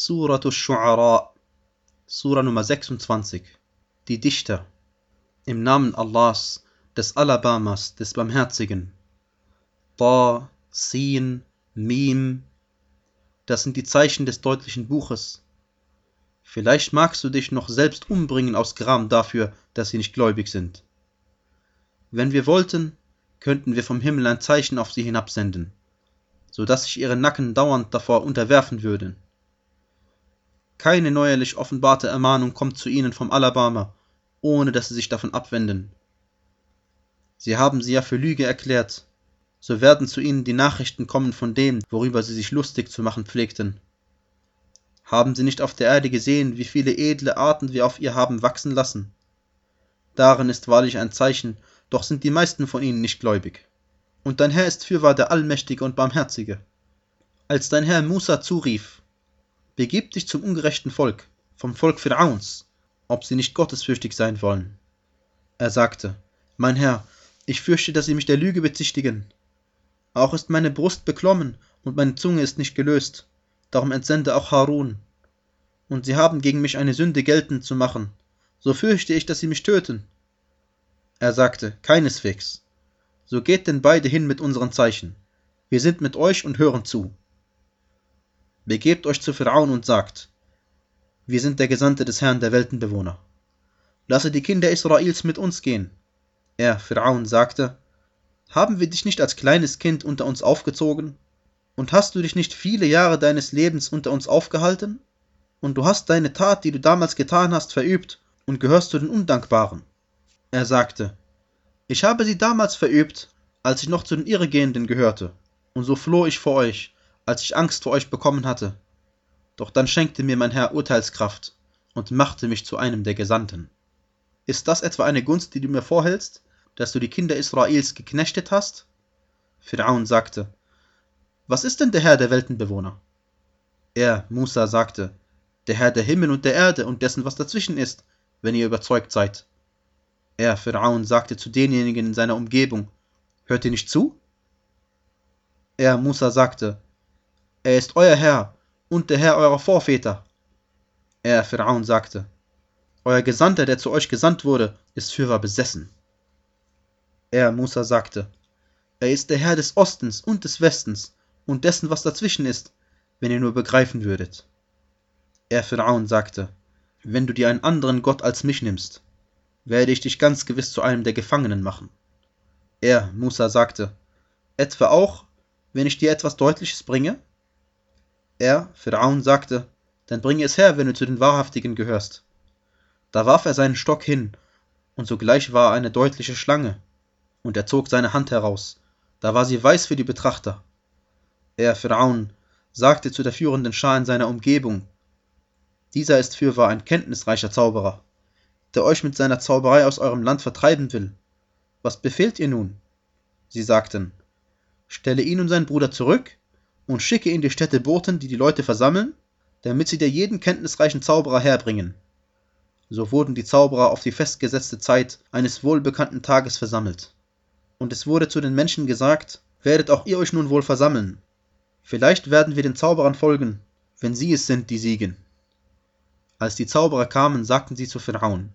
Suratu Shu'ara, Sura Nummer 26. Die Dichter. Im Namen Allahs, des Alabamas, des Barmherzigen. Ta, Sin, Mim. Das sind die Zeichen des deutlichen Buches. Vielleicht magst du dich noch selbst umbringen aus Gram dafür, dass sie nicht gläubig sind. Wenn wir wollten, könnten wir vom Himmel ein Zeichen auf sie hinabsenden, so dass sich ihre Nacken dauernd davor unterwerfen würden. Keine neuerlich offenbarte Ermahnung kommt zu ihnen vom Alabama, ohne dass sie sich davon abwenden. Sie haben sie ja für Lüge erklärt, so werden zu ihnen die Nachrichten kommen von dem, worüber sie sich lustig zu machen pflegten. Haben sie nicht auf der Erde gesehen, wie viele edle Arten wir auf ihr haben wachsen lassen? Darin ist wahrlich ein Zeichen, doch sind die meisten von ihnen nicht gläubig. Und dein Herr ist fürwahr der Allmächtige und Barmherzige. Als dein Herr Musa zurief, Begib dich zum ungerechten Volk, vom Volk Pharaons, ob sie nicht gottesfürchtig sein wollen. Er sagte, Mein Herr, ich fürchte, dass sie mich der Lüge bezichtigen. Auch ist meine Brust beklommen und meine Zunge ist nicht gelöst, darum entsende auch Harun. Und sie haben gegen mich eine Sünde geltend zu machen, so fürchte ich, dass sie mich töten. Er sagte, Keineswegs. So geht denn beide hin mit unseren Zeichen. Wir sind mit euch und hören zu. Begebt euch zu Pharaon und sagt, wir sind der Gesandte des Herrn der Weltenbewohner. Lasse die Kinder Israels mit uns gehen. Er, Pharaon, sagte, haben wir dich nicht als kleines Kind unter uns aufgezogen? Und hast du dich nicht viele Jahre deines Lebens unter uns aufgehalten? Und du hast deine Tat, die du damals getan hast, verübt und gehörst zu den Undankbaren. Er sagte, ich habe sie damals verübt, als ich noch zu den Irregehenden gehörte, und so floh ich vor euch, als ich Angst vor euch bekommen hatte. Doch dann schenkte mir mein Herr Urteilskraft und machte mich zu einem der Gesandten. Ist das etwa eine Gunst, die du mir vorhältst, dass du die Kinder Israels geknechtet hast? Pharaon sagte, Was ist denn der Herr der Weltenbewohner? Er, Musa, sagte, Der Herr der Himmel und der Erde und dessen, was dazwischen ist, wenn ihr überzeugt seid. Er, Pharaon, sagte zu denjenigen in seiner Umgebung, Hört ihr nicht zu? Er, Musa, sagte, er ist euer Herr und der Herr eurer Vorväter. Er, Pharaon, sagte, Euer Gesandter, der zu euch gesandt wurde, ist fürwahr besessen. Er, Musa, sagte, Er ist der Herr des Ostens und des Westens und dessen, was dazwischen ist, wenn ihr nur begreifen würdet. Er, Pharaon, sagte, Wenn du dir einen anderen Gott als mich nimmst, werde ich dich ganz gewiss zu einem der Gefangenen machen. Er, Musa, sagte, Etwa auch, wenn ich dir etwas Deutliches bringe? Er, Pharaon, sagte, dann bringe es her, wenn du zu den Wahrhaftigen gehörst. Da warf er seinen Stock hin, und sogleich war eine deutliche Schlange, und er zog seine Hand heraus, da war sie weiß für die Betrachter. Er, Pharaon, sagte zu der führenden Schar in seiner Umgebung, dieser ist fürwahr ein kenntnisreicher Zauberer, der euch mit seiner Zauberei aus eurem Land vertreiben will. Was befehlt ihr nun? Sie sagten, stelle ihn und seinen Bruder zurück und schicke in die Städte Boten, die die Leute versammeln, damit sie dir jeden kenntnisreichen Zauberer herbringen. So wurden die Zauberer auf die festgesetzte Zeit eines wohlbekannten Tages versammelt. Und es wurde zu den Menschen gesagt, werdet auch ihr euch nun wohl versammeln. Vielleicht werden wir den Zauberern folgen, wenn sie es sind, die siegen. Als die Zauberer kamen, sagten sie zu Pharaon,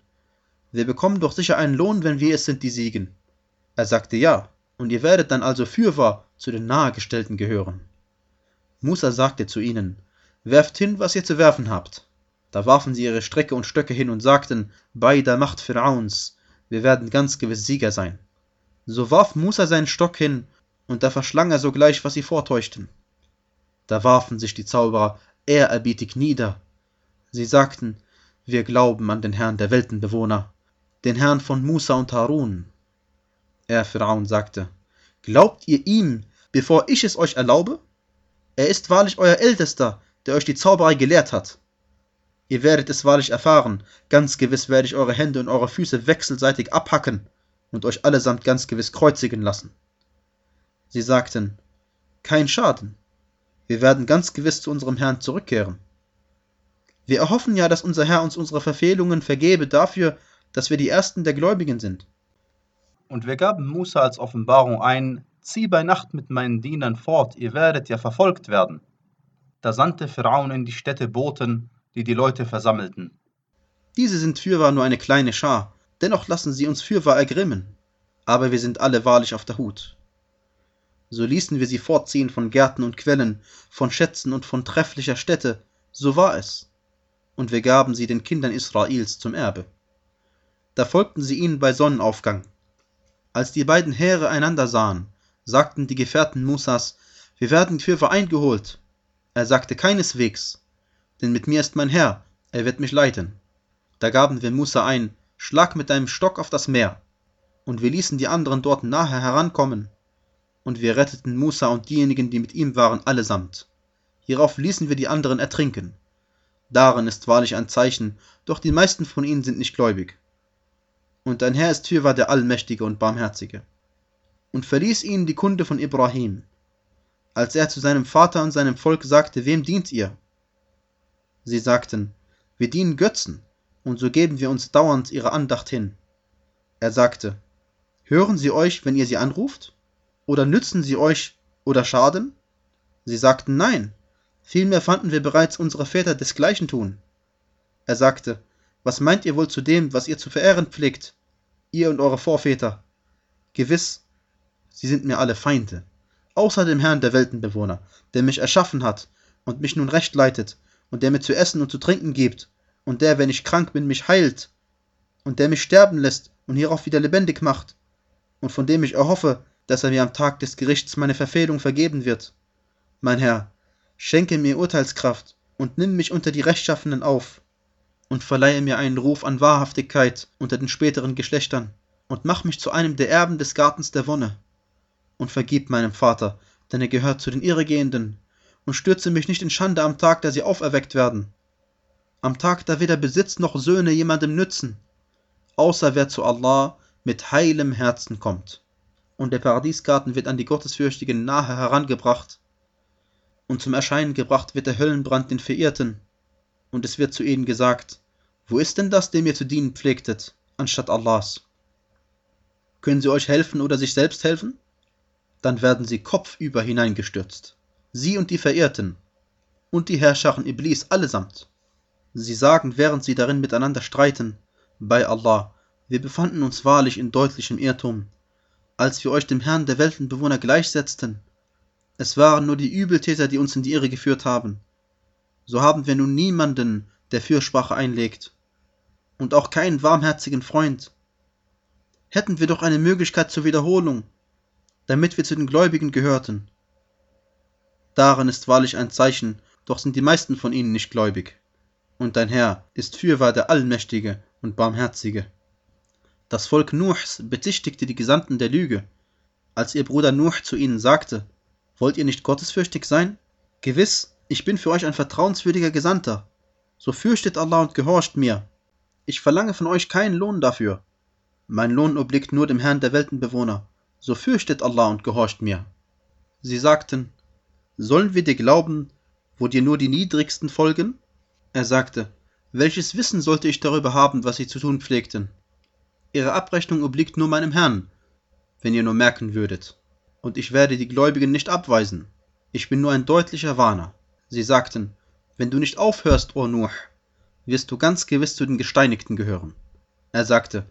wir bekommen doch sicher einen Lohn, wenn wir es sind, die siegen. Er sagte ja, und ihr werdet dann also fürwahr zu den Nahegestellten gehören. Musa sagte zu ihnen, Werft hin, was ihr zu werfen habt. Da warfen sie ihre Strecke und Stöcke hin und sagten, bei der Macht Pharaons, wir werden ganz gewiss Sieger sein. So warf Musa seinen Stock hin, und da verschlang er sogleich, was sie vortäuschten. Da warfen sich die Zauberer ehrerbietig nieder. Sie sagten, wir glauben an den Herrn der Weltenbewohner, den Herrn von Musa und Harun. Er, Pharaon, sagte, Glaubt ihr ihm, bevor ich es euch erlaube? Er ist wahrlich euer Ältester, der euch die Zauberei gelehrt hat. Ihr werdet es wahrlich erfahren, ganz gewiss werde ich eure Hände und eure Füße wechselseitig abhacken und euch allesamt ganz gewiss kreuzigen lassen. Sie sagten, kein Schaden, wir werden ganz gewiss zu unserem Herrn zurückkehren. Wir erhoffen ja, dass unser Herr uns unsere Verfehlungen vergebe dafür, dass wir die Ersten der Gläubigen sind. Und wir gaben Musa als Offenbarung ein, Zieh bei Nacht mit meinen Dienern fort, ihr werdet ja verfolgt werden. Da sandte Pharaon in die Städte Boten, die die Leute versammelten. Diese sind fürwahr nur eine kleine Schar, dennoch lassen sie uns fürwahr ergrimmen. Aber wir sind alle wahrlich auf der Hut. So ließen wir sie fortziehen von Gärten und Quellen, von Schätzen und von trefflicher Stätte, so war es. Und wir gaben sie den Kindern Israels zum Erbe. Da folgten sie ihnen bei Sonnenaufgang. Als die beiden Heere einander sahen, sagten die Gefährten Musas, wir werden fürwahr eingeholt. Er sagte keineswegs, denn mit mir ist mein Herr, er wird mich leiten. Da gaben wir Musa ein, schlag mit deinem Stock auf das Meer. Und wir ließen die anderen dort nahe herankommen. Und wir retteten Musa und diejenigen, die mit ihm waren, allesamt. Hierauf ließen wir die anderen ertrinken. Darin ist wahrlich ein Zeichen, doch die meisten von ihnen sind nicht gläubig. Und dein Herr ist fürwahr der Allmächtige und Barmherzige. Und verließ ihnen die Kunde von Ibrahim. Als er zu seinem Vater und seinem Volk sagte, wem dient ihr? Sie sagten, wir dienen Götzen, und so geben wir uns dauernd ihrer Andacht hin. Er sagte, hören sie euch, wenn ihr sie anruft? Oder nützen sie euch oder schaden? Sie sagten nein, vielmehr fanden wir bereits unsere Väter desgleichen tun. Er sagte, was meint ihr wohl zu dem, was ihr zu verehren pflegt, ihr und eure Vorväter? Gewiss, sie sind mir alle Feinde, außer dem Herrn der Weltenbewohner, der mich erschaffen hat und mich nun recht leitet und der mir zu essen und zu trinken gibt und der, wenn ich krank bin, mich heilt und der mich sterben lässt und hierauf wieder lebendig macht und von dem ich erhoffe, dass er mir am Tag des Gerichts meine Verfehlung vergeben wird. Mein Herr, schenke mir Urteilskraft und nimm mich unter die Rechtschaffenen auf und verleihe mir einen Ruf an Wahrhaftigkeit unter den späteren Geschlechtern und mach mich zu einem der Erben des Gartens der Wonne und vergib meinem Vater, denn er gehört zu den Irregehenden und stürze mich nicht in Schande am Tag, da sie auferweckt werden. Am Tag, da weder Besitz noch Söhne jemandem nützen, außer wer zu Allah mit heilem Herzen kommt und der Paradiesgarten wird an die Gottesfürchtigen nahe herangebracht, und zum Erscheinen gebracht wird der Höllenbrand den Verirrten, und es wird zu ihnen gesagt, wo ist denn das, dem ihr zu dienen pflegtet, anstatt Allahs? Können sie euch helfen oder sich selbst helfen? Dann werden sie kopfüber hineingestürzt, sie und die Verirrten, und die Herrscharen Iblis allesamt. Sie sagen, während sie darin miteinander streiten, bei Allah, wir befanden uns wahrlich in deutlichem Irrtum, als wir euch dem Herrn der Weltenbewohner gleichsetzten. Es waren nur die Übeltäter, die uns in die Irre geführt haben. So haben wir nun niemanden, der Fürsprache einlegt, und auch keinen warmherzigen Freund. Hätten wir doch eine Möglichkeit zur Wiederholung, damit wir zu den Gläubigen gehörten. Darin ist wahrlich ein Zeichen, doch sind die meisten von ihnen nicht gläubig. Und dein Herr ist fürwahr der Allmächtige und Barmherzige. Das Volk Nuhs bezichtigte die Gesandten der Lüge, als ihr Bruder Nuh zu ihnen sagte, wollt ihr nicht gottesfürchtig sein? Gewiss, ich bin für euch ein vertrauenswürdiger Gesandter. So fürchtet Allah und gehorcht mir. Ich verlange von euch keinen Lohn dafür. Mein Lohn obliegt nur dem Herrn der Weltenbewohner. So fürchtet Allah und gehorcht mir. Sie sagten, sollen wir dir glauben, wo dir nur die Niedrigsten folgen? Er sagte, welches Wissen sollte ich darüber haben, was sie zu tun pflegten? Ihre Abrechnung obliegt nur meinem Herrn, wenn ihr nur merken würdet. Und ich werde die Gläubigen nicht abweisen. Ich bin nur ein deutlicher Warner. Sie sagten, wenn du nicht aufhörst, o Nuh, wirst du ganz gewiss zu den Gesteinigten gehören. Er sagte,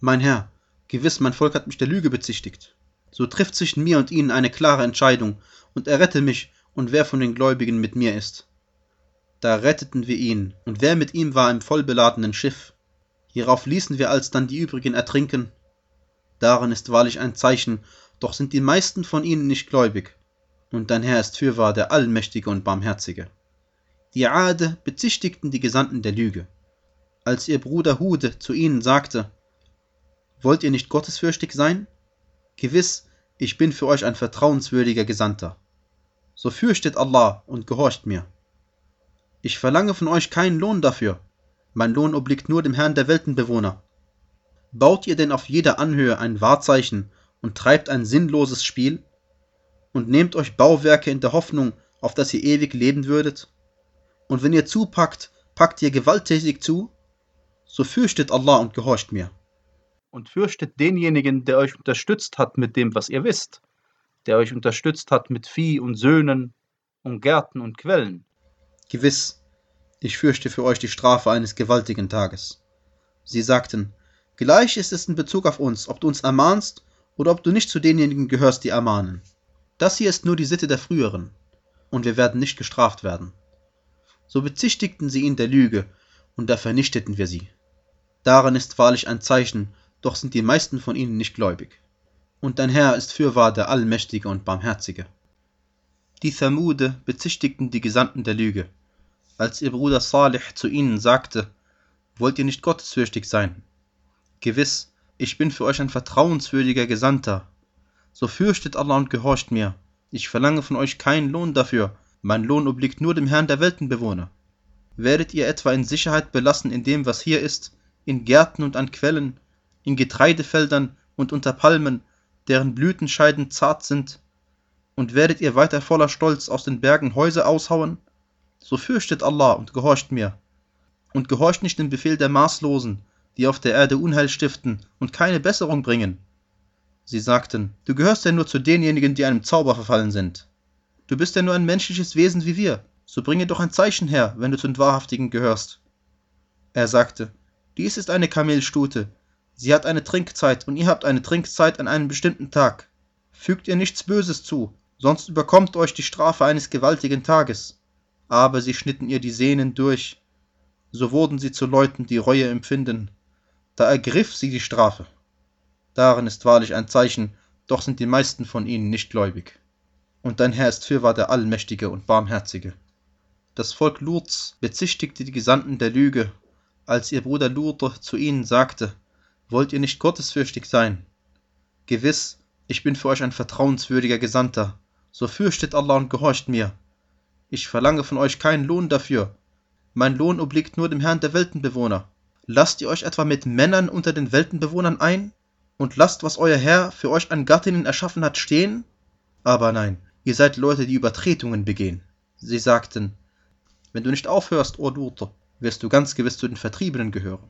mein Herr, gewiss mein Volk hat mich der Lüge bezichtigt. So trifft zwischen mir und ihnen eine klare Entscheidung, und errette mich und wer von den Gläubigen mit mir ist. Da retteten wir ihn, und wer mit ihm war im vollbeladenen Schiff. Hierauf ließen wir alsdann die übrigen ertrinken. Darin ist wahrlich ein Zeichen, doch sind die meisten von ihnen nicht gläubig. Und dein Herr ist fürwahr der Allmächtige und Barmherzige. Die Ade bezichtigten die Gesandten der Lüge. Als ihr Bruder Hude zu ihnen sagte, Wollt ihr nicht gottesfürchtig sein? Gewiss, ich bin für euch ein vertrauenswürdiger Gesandter. So fürchtet Allah und gehorcht mir. Ich verlange von euch keinen Lohn dafür, mein Lohn obliegt nur dem Herrn der Weltenbewohner. Baut ihr denn auf jeder Anhöhe ein Wahrzeichen und treibt ein sinnloses Spiel? Und nehmt euch Bauwerke in der Hoffnung, auf dass ihr ewig leben würdet? Und wenn ihr zupackt, packt ihr gewalttätig zu? So fürchtet Allah und gehorcht mir. Und fürchtet denjenigen, der euch unterstützt hat mit dem, was ihr wisst, der euch unterstützt hat mit Vieh und Söhnen und Gärten und Quellen Gewiss, ich fürchte für euch die Strafe eines gewaltigen Tages. Sie sagten, Gleich ist es in Bezug auf uns, ob du uns ermahnst oder ob du nicht zu denjenigen gehörst, die ermahnen. Das hier ist nur die Sitte der früheren, und wir werden nicht gestraft werden. So bezichtigten sie ihn der Lüge, und da vernichteten wir sie. Darin ist wahrlich ein Zeichen, doch sind die meisten von ihnen nicht gläubig. Und dein Herr ist fürwahr der Allmächtige und Barmherzige. Die Thamude bezichtigten die Gesandten der Lüge. Als ihr Bruder Salih zu ihnen sagte, wollt ihr nicht gottesfürchtig sein? Gewiss, ich bin für euch ein vertrauenswürdiger Gesandter. So fürchtet Allah und gehorcht mir. Ich verlange von euch keinen Lohn dafür. Mein Lohn obliegt nur dem Herrn der Weltenbewohner. Werdet ihr etwa in Sicherheit belassen in dem, was hier ist, in Gärten und an Quellen, in Getreidefeldern und unter Palmen, deren Blütenscheiden zart sind? Und werdet ihr weiter voller Stolz aus den Bergen Häuser aushauen? So fürchtet Allah und gehorcht mir. Und gehorcht nicht dem Befehl der Maßlosen, die auf der Erde Unheil stiften und keine Besserung bringen. Sie sagten, du gehörst ja nur zu denjenigen, die einem Zauber verfallen sind. Du bist ja nur ein menschliches Wesen wie wir, so bringe doch ein Zeichen her, wenn du zu den Wahrhaftigen gehörst. Er sagte, dies ist eine Kamelstute, sie hat eine Trinkzeit und ihr habt eine Trinkzeit an einem bestimmten Tag. Fügt ihr nichts Böses zu, sonst überkommt euch die Strafe eines gewaltigen Tages. Aber sie schnitten ihr die Sehnen durch, so wurden sie zu Leuten, die Reue empfinden da ergriff sie die Strafe. Darin ist wahrlich ein Zeichen, doch sind die meisten von ihnen nicht gläubig. Und dein Herr ist fürwahr der Allmächtige und Barmherzige. Das Volk Luts bezichtigte die Gesandten der Lüge, als ihr Bruder Lut zu ihnen sagte, wollt ihr nicht gottesfürchtig sein? Gewiss, ich bin für euch ein vertrauenswürdiger Gesandter, so fürchtet Allah und gehorcht mir. Ich verlange von euch keinen Lohn dafür, mein Lohn obliegt nur dem Herrn der Weltenbewohner. Lasst ihr euch etwa mit Männern unter den Weltenbewohnern ein? Und lasst, was euer Herr für euch an Gattinnen erschaffen hat, stehen? Aber nein, ihr seid Leute, die Übertretungen begehen. Sie sagten, wenn du nicht aufhörst, O Lut, wirst du ganz gewiss zu den Vertriebenen gehören.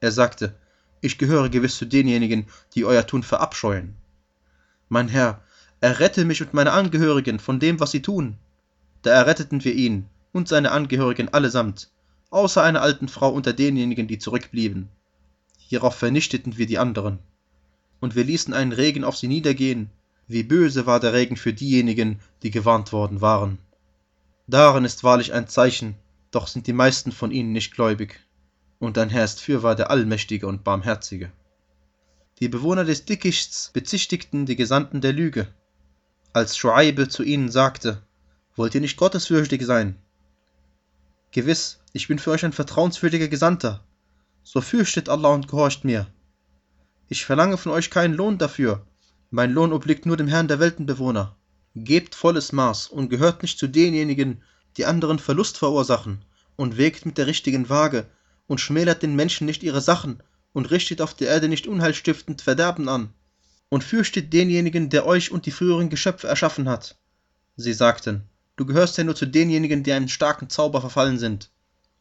Er sagte, ich gehöre gewiss zu denjenigen, die euer Tun verabscheuen. Mein Herr, errette mich und meine Angehörigen von dem, was sie tun. Da erretteten wir ihn und seine Angehörigen allesamt, außer einer alten Frau unter denjenigen, die zurückblieben. Hierauf vernichteten wir die anderen. Und wir ließen einen Regen auf sie niedergehen. Wie böse war der Regen für diejenigen, die gewarnt worden waren. Darin ist wahrlich ein Zeichen, doch sind die meisten von ihnen nicht gläubig. Und dein Herr ist fürwahr der Allmächtige und Barmherzige. Die Bewohner des Dickichts bezichtigten die Gesandten der Lüge. Als Schuaibe zu ihnen sagte, wollt ihr nicht gottesfürchtig sein? Gewiss, ich bin für euch ein vertrauenswürdiger Gesandter. So fürchtet Allah und gehorcht mir. Ich verlange von euch keinen Lohn dafür. Mein Lohn obliegt nur dem Herrn der Weltenbewohner. Gebt volles Maß und gehört nicht zu denjenigen, die anderen Verlust verursachen, und wägt mit der richtigen Waage und schmälert den Menschen nicht ihre Sachen und richtet auf der Erde nicht unheilstiftend Verderben an. Und fürchtet denjenigen, der euch und die früheren Geschöpfe erschaffen hat. Sie sagten, du gehörst ja nur zu denjenigen, die einem starken Zauber verfallen sind.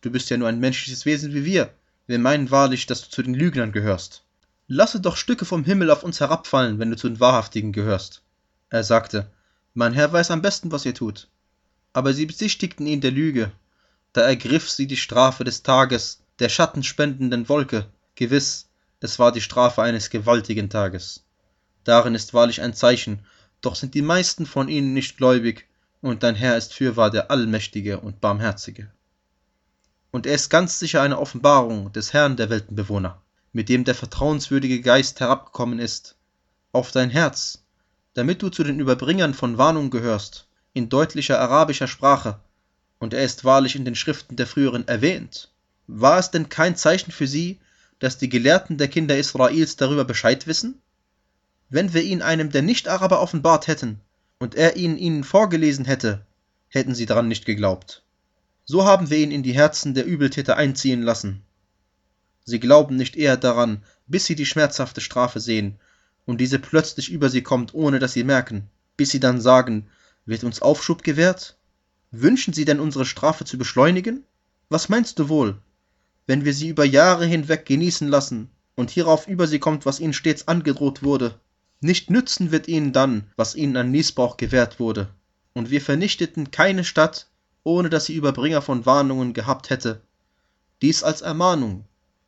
Du bist ja nur ein menschliches Wesen wie wir. Wir meinen wahrlich, dass du zu den Lügnern gehörst. Lasse doch Stücke vom Himmel auf uns herabfallen, wenn du zu den Wahrhaftigen gehörst. Er sagte, Mein Herr weiß am besten, was ihr tut. Aber sie besichtigten ihn der Lüge. Da ergriff sie die Strafe des Tages, der schattenspendenden Wolke. Gewiss, es war die Strafe eines gewaltigen Tages. Darin ist wahrlich ein Zeichen, doch sind die meisten von ihnen nicht gläubig, und dein Herr ist fürwahr der Allmächtige und Barmherzige und er ist ganz sicher eine Offenbarung des Herrn der Weltenbewohner, mit dem der vertrauenswürdige Geist herabgekommen ist, auf dein Herz, damit du zu den Überbringern von Warnung gehörst, in deutlicher arabischer Sprache, und er ist wahrlich in den Schriften der früheren erwähnt. War es denn kein Zeichen für sie, dass die Gelehrten der Kinder Israels darüber Bescheid wissen? Wenn wir ihn einem der Nicht-Araber offenbart hätten und er ihn ihnen vorgelesen hätte, hätten sie daran nicht geglaubt. So haben wir ihn in die Herzen der Übeltäter einziehen lassen. Sie glauben nicht eher daran, bis sie die schmerzhafte Strafe sehen und diese plötzlich über sie kommt, ohne dass sie merken, bis sie dann sagen, wird uns Aufschub gewährt? Wünschen sie denn unsere Strafe zu beschleunigen? Was meinst du wohl, wenn wir sie über Jahre hinweg genießen lassen und hierauf über sie kommt, was ihnen stets angedroht wurde? Nicht nützen wird ihnen dann, was ihnen an Niesbrauch gewährt wurde. Und wir vernichteten keine Stadt, ohne dass sie Überbringer von Warnungen gehabt hätte. Dies als Ermahnung,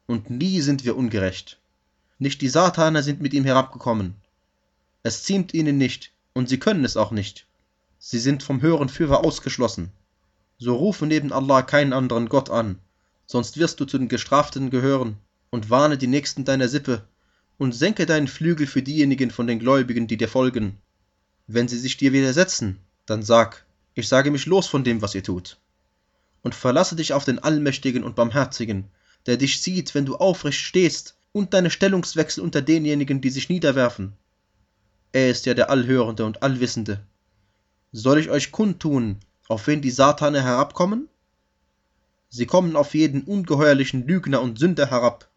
und nie sind wir ungerecht. Nicht die Sataner sind mit ihm herabgekommen. Es ziemt ihnen nicht, und sie können es auch nicht. Sie sind vom höheren Führer ausgeschlossen. So rufe neben Allah keinen anderen Gott an, sonst wirst du zu den Gestraften gehören, und warne die Nächsten deiner Sippe, und senke deinen Flügel für diejenigen von den Gläubigen, die dir folgen. Wenn sie sich dir widersetzen, dann sag, ich sage mich los von dem, was ihr tut. Und verlasse dich auf den Allmächtigen und Barmherzigen, der dich sieht, wenn du aufrecht stehst, und deine Stellungswechsel unter denjenigen, die sich niederwerfen. Er ist ja der Allhörende und Allwissende. Soll ich euch kundtun, auf wen die Satane herabkommen? Sie kommen auf jeden ungeheuerlichen Lügner und Sünder herab.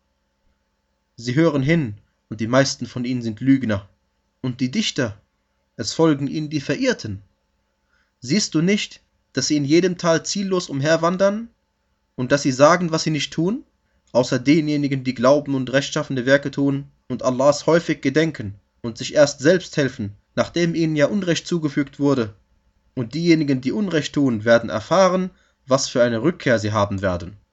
Sie hören hin, und die meisten von ihnen sind Lügner. Und die Dichter, es folgen ihnen die Verirrten. Siehst du nicht, dass sie in jedem Tal ziellos umherwandern und dass sie sagen, was sie nicht tun, außer denjenigen, die glauben und rechtschaffende Werke tun und Allahs häufig gedenken und sich erst selbst helfen, nachdem ihnen ja Unrecht zugefügt wurde. Und diejenigen, die Unrecht tun, werden erfahren, was für eine Rückkehr sie haben werden.